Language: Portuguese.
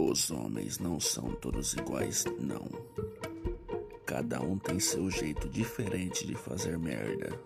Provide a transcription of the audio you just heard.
Os homens não são todos iguais, não. Cada um tem seu jeito diferente de fazer merda.